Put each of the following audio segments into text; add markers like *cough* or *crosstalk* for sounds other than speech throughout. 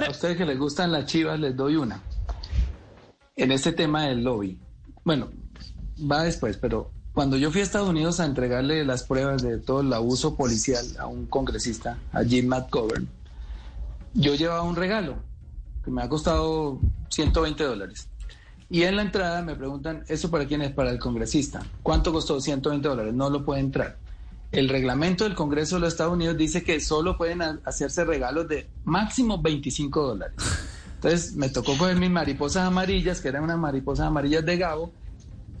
a ustedes que les gustan las chivas, les doy una. En este tema del lobby. Bueno, va después, pero cuando yo fui a Estados Unidos a entregarle las pruebas de todo el abuso policial a un congresista, a Jim McGovern, yo llevaba un regalo que me ha costado 120 dólares. Y en la entrada me preguntan, ¿eso para quién es? Para el congresista. ¿Cuánto costó? 120 dólares. No lo puede entrar. El reglamento del Congreso de los Estados Unidos dice que solo pueden hacerse regalos de máximo 25 dólares. Entonces me tocó coger mis mariposas amarillas, que eran unas mariposas amarillas de Gabo,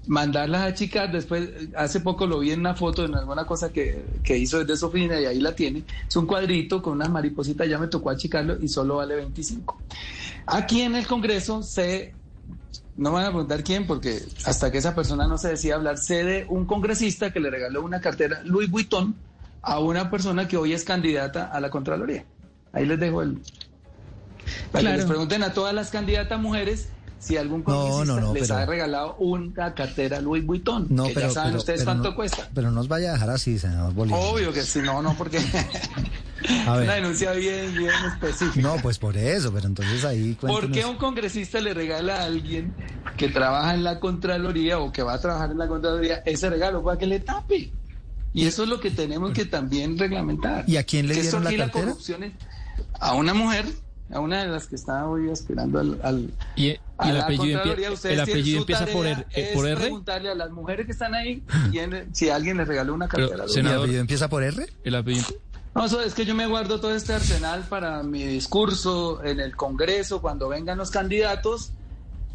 mandarlas a achicar. Después, hace poco lo vi en una foto, en alguna cosa que, que hizo desde su oficina y ahí la tiene. Es un cuadrito con unas maripositas, ya me tocó achicarlo y solo vale 25. Aquí en el Congreso se no van a preguntar quién, porque hasta que esa persona no se decía hablar, sé de un congresista que le regaló una cartera Louis Vuitton a una persona que hoy es candidata a la Contraloría. Ahí les dejo el... Para que les pregunten a todas las candidatas mujeres si algún congresista les ha regalado una cartera Louis Vuitton. No, que pero, ya saben ustedes cuánto cuesta. Pero no nos vaya a dejar así, senador Bolívar. Obvio que sí, no, no, porque *laughs* *laughs* una denuncia bien, bien específica. No, pues por eso, pero entonces ahí ¿Por qué un congresista le regala a alguien que trabaja en la Contraloría o que va a trabajar en la Contraloría ese regalo para que le tape? Y eso es lo que tenemos que también reglamentar. ¿Y a quién le dieron la cartera? a una mujer a una de las que está hoy aspirando al, y, el apellido, el apellido empieza por, R, eh, por R preguntarle a las mujeres que están ahí *laughs* si alguien les regaló una cartera ¿el apellido empieza por R el apellido no, es que yo me guardo todo este arsenal para mi discurso en el Congreso, cuando vengan los candidatos,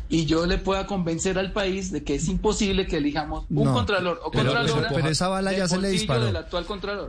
y yo le pueda convencer al país de que es imposible que elijamos un contralor o contralora pero, esa bala ya se le disparó. del actual contralor.